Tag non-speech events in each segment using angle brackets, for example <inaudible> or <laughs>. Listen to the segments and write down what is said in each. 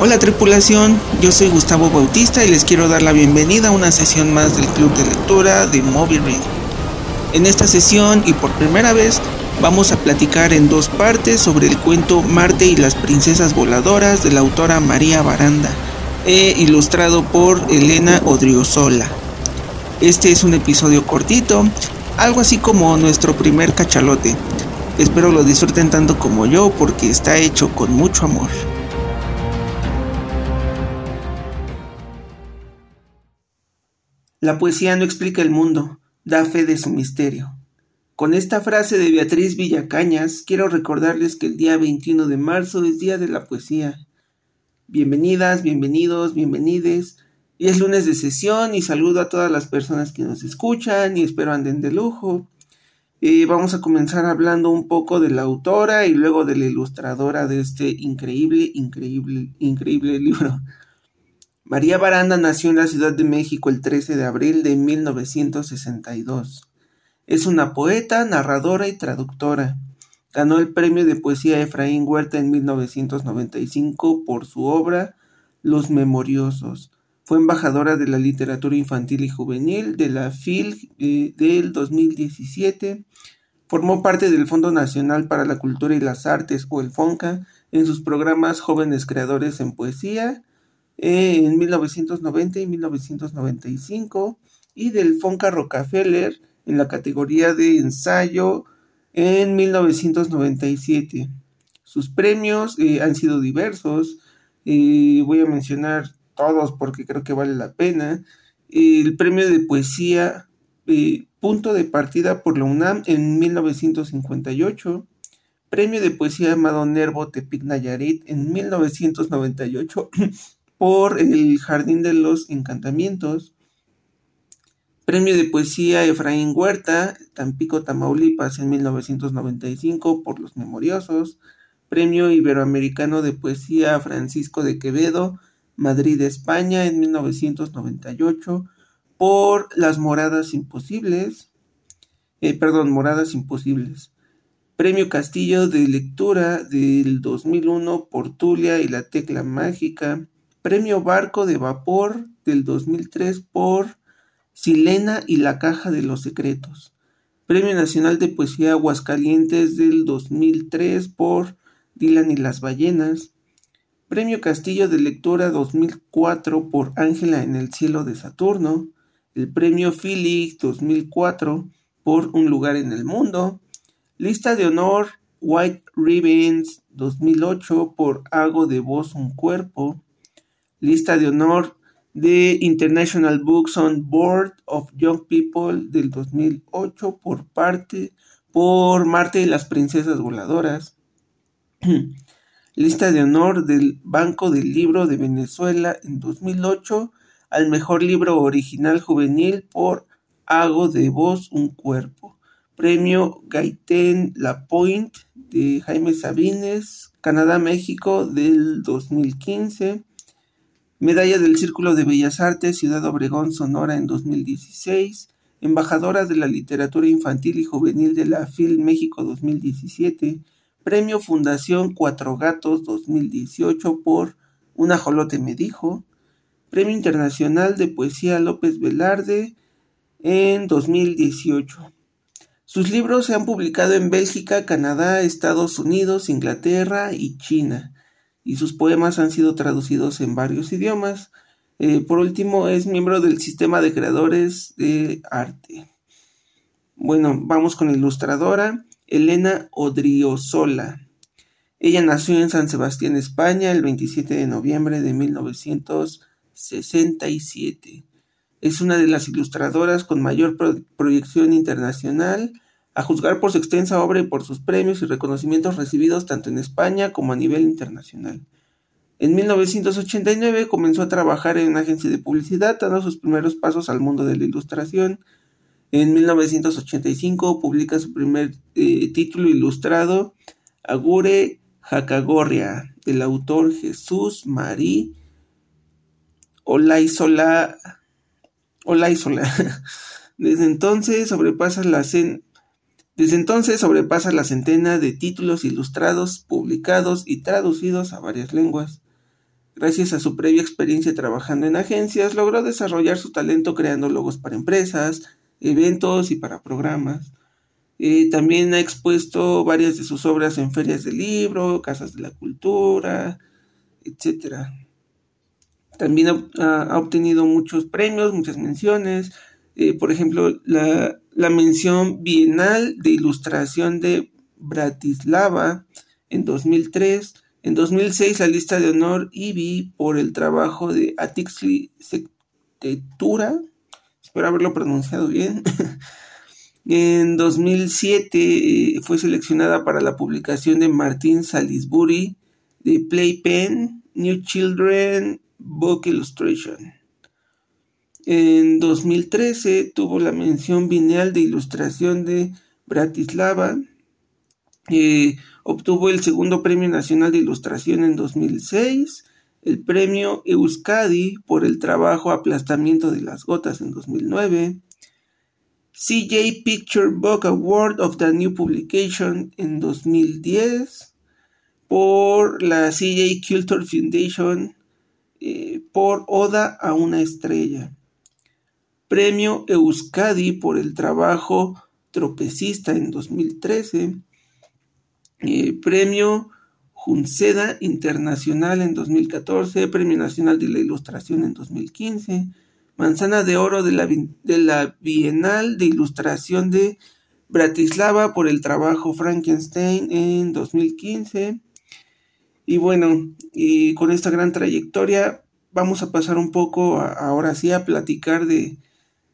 Hola tripulación, yo soy Gustavo Bautista y les quiero dar la bienvenida a una sesión más del Club de Lectura de Moby Read. En esta sesión y por primera vez vamos a platicar en dos partes sobre el cuento Marte y las princesas voladoras de la autora María Baranda, e ilustrado por Elena Odriozola. Este es un episodio cortito, algo así como nuestro primer cachalote. Espero lo disfruten tanto como yo porque está hecho con mucho amor. La poesía no explica el mundo, da fe de su misterio. Con esta frase de Beatriz Villacañas, quiero recordarles que el día 21 de marzo es Día de la Poesía. Bienvenidas, bienvenidos, bienvenides. Y es lunes de sesión y saludo a todas las personas que nos escuchan y espero anden de lujo. Eh, vamos a comenzar hablando un poco de la autora y luego de la ilustradora de este increíble, increíble, increíble libro. María Baranda nació en la Ciudad de México el 13 de abril de 1962. Es una poeta, narradora y traductora. Ganó el premio de poesía Efraín Huerta en 1995 por su obra Los Memoriosos. Fue embajadora de la literatura infantil y juvenil de la FIL eh, del 2017. Formó parte del Fondo Nacional para la Cultura y las Artes, o el FONCA, en sus programas Jóvenes Creadores en Poesía en 1990 y 1995 y del Fonca Rockefeller en la categoría de ensayo en 1997. Sus premios eh, han sido diversos, eh, voy a mencionar todos porque creo que vale la pena. El premio de poesía eh, Punto de Partida por la UNAM en 1958. Premio de poesía Amado Nervo Tepic Nayarit en 1998 <clears throat> por El Jardín de los Encantamientos, Premio de Poesía Efraín Huerta, Tampico, Tamaulipas en 1995 por Los Memoriosos, Premio Iberoamericano de Poesía Francisco de Quevedo, Madrid, España en 1998 por Las Moradas Imposibles, eh, perdón, Moradas Imposibles. Premio Castillo de Lectura del 2001 por Tulia y la Tecla Mágica. Premio Barco de Vapor del 2003 por Silena y la Caja de los Secretos. Premio Nacional de Poesía Aguascalientes del 2003 por Dylan y las Ballenas. Premio Castillo de Lectura 2004 por Ángela en el Cielo de Saturno. El Premio Felix 2004 por Un Lugar en el Mundo. Lista de Honor White Ribbons 2008 por Hago de Voz un Cuerpo lista de honor de International Books on Board of Young People del 2008 por parte por Marte y las Princesas Voladoras. <clears throat> lista de honor del Banco del Libro de Venezuela en 2008 al mejor libro original juvenil por Hago de Voz un Cuerpo. Premio Gaiten Lapointe de Jaime Sabines, Canadá-México del 2015. Medalla del Círculo de Bellas Artes, Ciudad Obregón, Sonora en 2016. Embajadora de la Literatura Infantil y Juvenil de la FIL México 2017. Premio Fundación Cuatro Gatos 2018 por Un ajolote me dijo. Premio Internacional de Poesía López Velarde en 2018. Sus libros se han publicado en Bélgica, Canadá, Estados Unidos, Inglaterra y China y sus poemas han sido traducidos en varios idiomas. Eh, por último, es miembro del sistema de creadores de arte. Bueno, vamos con la ilustradora Elena Odriozola. Ella nació en San Sebastián, España, el 27 de noviembre de 1967. Es una de las ilustradoras con mayor proyección internacional a juzgar por su extensa obra y por sus premios y reconocimientos recibidos tanto en España como a nivel internacional. En 1989 comenzó a trabajar en una agencia de publicidad, dando sus primeros pasos al mundo de la ilustración. En 1985 publica su primer eh, título ilustrado, Agure Jacagorria, del autor Jesús Marí Olaizola. Olaizola. <laughs> Desde entonces sobrepasa la, desde entonces sobrepasa la centena de títulos ilustrados publicados y traducidos a varias lenguas. Gracias a su previa experiencia trabajando en agencias, logró desarrollar su talento creando logos para empresas, eventos y para programas. Eh, también ha expuesto varias de sus obras en ferias de libro, casas de la cultura, etc. También ha, obtenido muchos premios, muchas menciones. Eh, por ejemplo, la, la mención bienal de ilustración de Bratislava en 2003 en 2006 la lista de honor IBI por el trabajo de Atixli Sectetura, espero haberlo pronunciado bien. <laughs> en 2007 eh, fue seleccionada para la publicación de Martin Salisbury de Playpen New Children Book Illustration. En 2013 tuvo la mención bienal de ilustración de Bratislava. Eh, Obtuvo el segundo Premio Nacional de Ilustración en 2006, el Premio Euskadi por el trabajo Aplastamiento de las Gotas en 2009, CJ Picture Book Award of the New Publication en 2010, por la CJ Culture Foundation eh, por Oda a una estrella. Premio Euskadi por el trabajo Tropecista en 2013 eh, premio Junceda Internacional en 2014, Premio Nacional de la Ilustración en 2015, Manzana de Oro de la, de la Bienal de Ilustración de Bratislava por el trabajo Frankenstein en 2015. Y bueno, y con esta gran trayectoria vamos a pasar un poco ahora sí a platicar de,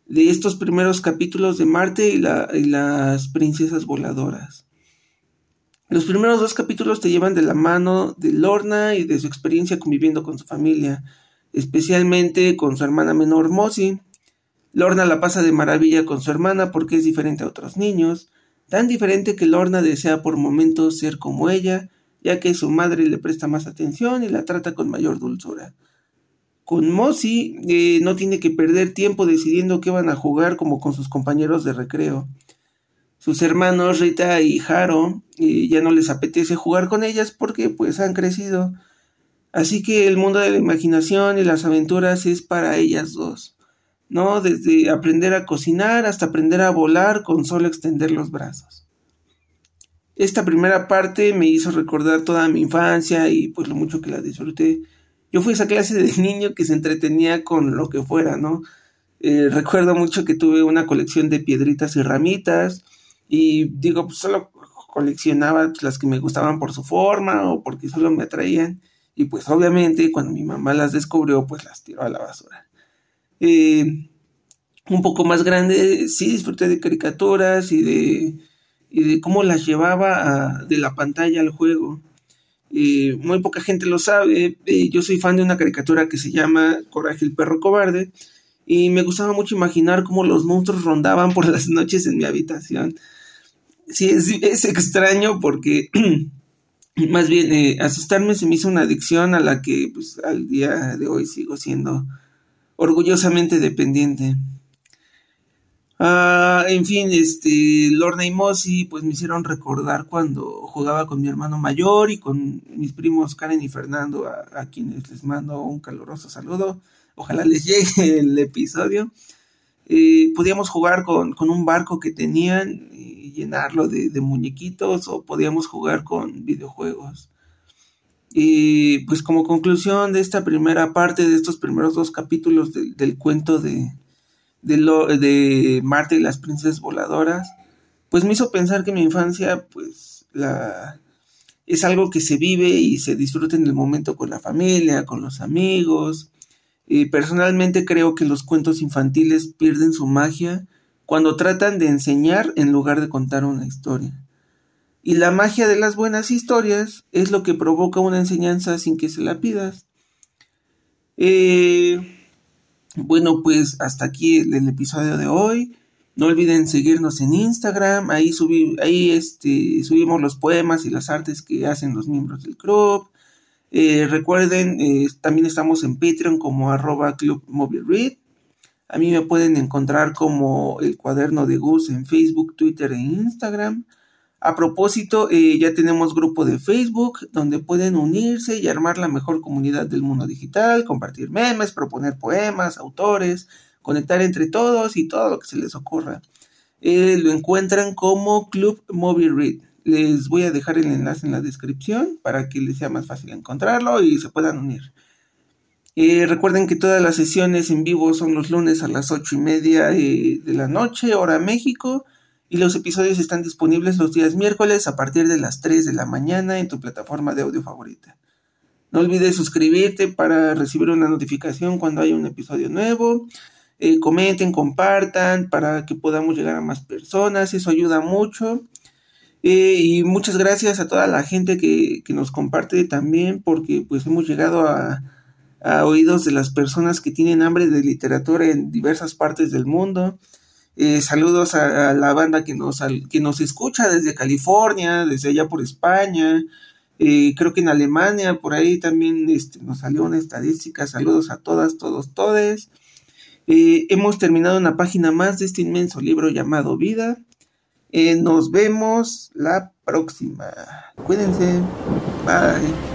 de estos primeros capítulos de Marte y, las princesas voladoras. Los primeros dos capítulos te llevan de la mano de Lorna y de su experiencia conviviendo con su familia, especialmente con su hermana menor Mossy. Lorna la pasa de maravilla con su hermana porque es diferente a otros niños, tan diferente que Lorna desea por momentos ser como ella, ya que su madre le presta más atención y la trata con mayor dulzura. Con Mossy eh, no tiene que perder tiempo decidiendo qué van a jugar como con sus compañeros de recreo. Sus hermanos Rita y Haro ya no les apetece jugar con ellas porque pues han crecido. Así que el mundo de la imaginación y las aventuras es para ellas dos. ¿No? Desde aprender a cocinar hasta aprender a volar con solo extender los brazos. Esta primera parte me hizo recordar toda mi infancia y pues lo mucho que la disfruté. Yo fui esa clase de <laughs> niño que se entretenía con lo que fuera, ¿no? Eh, recuerdo mucho que tuve una colección de piedritas y ramitas, y digo, pues solo coleccionaba las que me gustaban por su forma o porque solo me atraían. Y pues obviamente cuando mi mamá las descubrió, pues las tiró a la basura. Eh, un poco más grande, sí disfruté de caricaturas y de, y de cómo las llevaba de la pantalla al juego. Eh, muy poca gente lo sabe. Yo soy fan de una caricatura que se llama Coraje el perro cobarde. Y me gustaba mucho imaginar cómo los monstruos rondaban por las noches en mi habitación sí, es, extraño porque <clears throat> más bien eh, asustarme se me hizo una adicción a la que pues al día de hoy sigo siendo orgullosamente dependiente. Ah, en fin, este, Lorna y Mossy pues me hicieron recordar cuando jugaba con mi hermano mayor y con mis primos Karen y Fernando, a, quienes les mando un caluroso saludo. Ojalá les llegue <laughs> el episodio. Eh, podíamos jugar con, con, un barco que tenían llenarlo de, muñequitos o podíamos jugar con videojuegos. Y pues como conclusión de esta primera parte, de estos primeros dos capítulos del cuento de, de, Marte y las princesas voladoras, pues me hizo pensar que mi infancia pues la, es algo que se vive y se disfruta en el momento con la familia, con los amigos. Y personalmente creo que los cuentos infantiles pierden su magia cuando tratan de enseñar en lugar de contar una historia. Y la magia de las buenas historias es lo que provoca una enseñanza sin que se la pidas. Eh, bueno, pues hasta aquí el, episodio de hoy. No olviden seguirnos en Instagram. Ahí, ahí este, subimos los poemas y las artes que hacen los miembros del club. Eh, recuerden, eh, también estamos en Patreon como arroba Club Read. A mí me pueden encontrar como el cuaderno de Gus en Facebook, Twitter e Instagram. A propósito, eh, ya tenemos grupo de Facebook donde pueden unirse y armar la mejor comunidad del mundo digital, compartir memes, proponer poemas, autores, conectar entre todos y todo lo que se les ocurra. Eh, lo encuentran como Club Movie Read. Les voy a dejar el enlace en la descripción para que les sea más fácil encontrarlo y se puedan unir. Eh, recuerden que todas las sesiones en vivo son los lunes a las ocho y media de la noche, hora México y los episodios están disponibles los días miércoles a partir de las 3 de la mañana en tu plataforma de audio favorita. No olvides suscribirte para recibir una notificación cuando haya un episodio nuevo. Eh, comenten, compartan para que podamos llegar a más personas, eso ayuda mucho. Eh, y muchas gracias a toda la gente que, nos comparte también porque pues hemos llegado a, a oídos de las personas que tienen hambre de literatura en diversas partes del mundo. Eh, saludos a, la banda que nos, que nos escucha desde California, desde allá por España. Eh, creo que en Alemania, por ahí también este, nos salió una estadística. Saludos a todas, todos, todes. Eh, hemos terminado una página más de este inmenso libro llamado Vida. nos vemos la próxima. Cuídense. Bye.